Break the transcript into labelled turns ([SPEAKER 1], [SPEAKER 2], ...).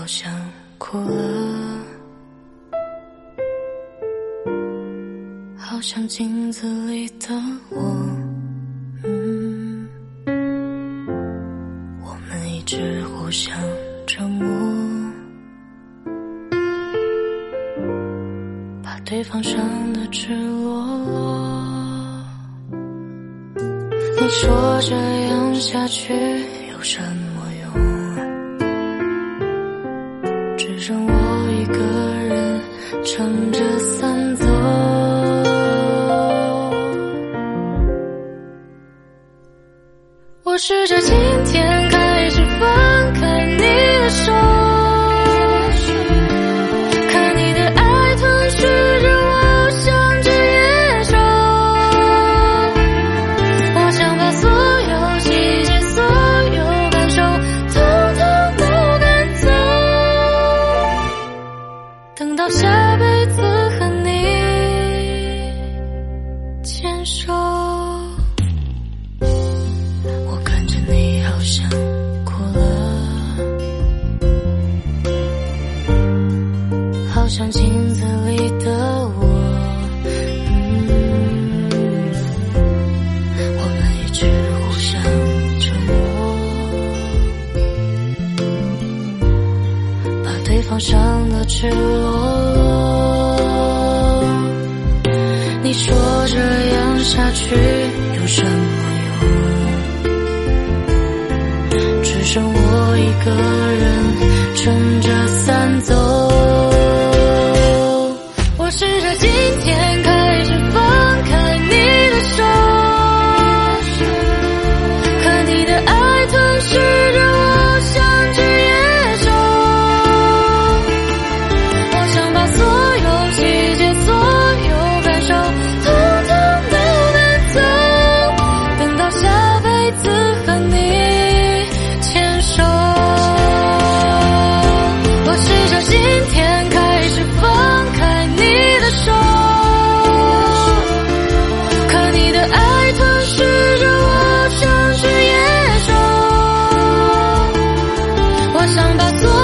[SPEAKER 1] 好像哭了，好像镜子里的我。嗯，我们一直互相折磨，把对方伤得赤裸裸。你说这样下去有什么试着今天你好像哭了，好像镜子里的我。嗯，我们一直互相折磨，把对方伤得赤裸裸。你说这样下去有什么剩我一个人撑着伞走。我试着今天把所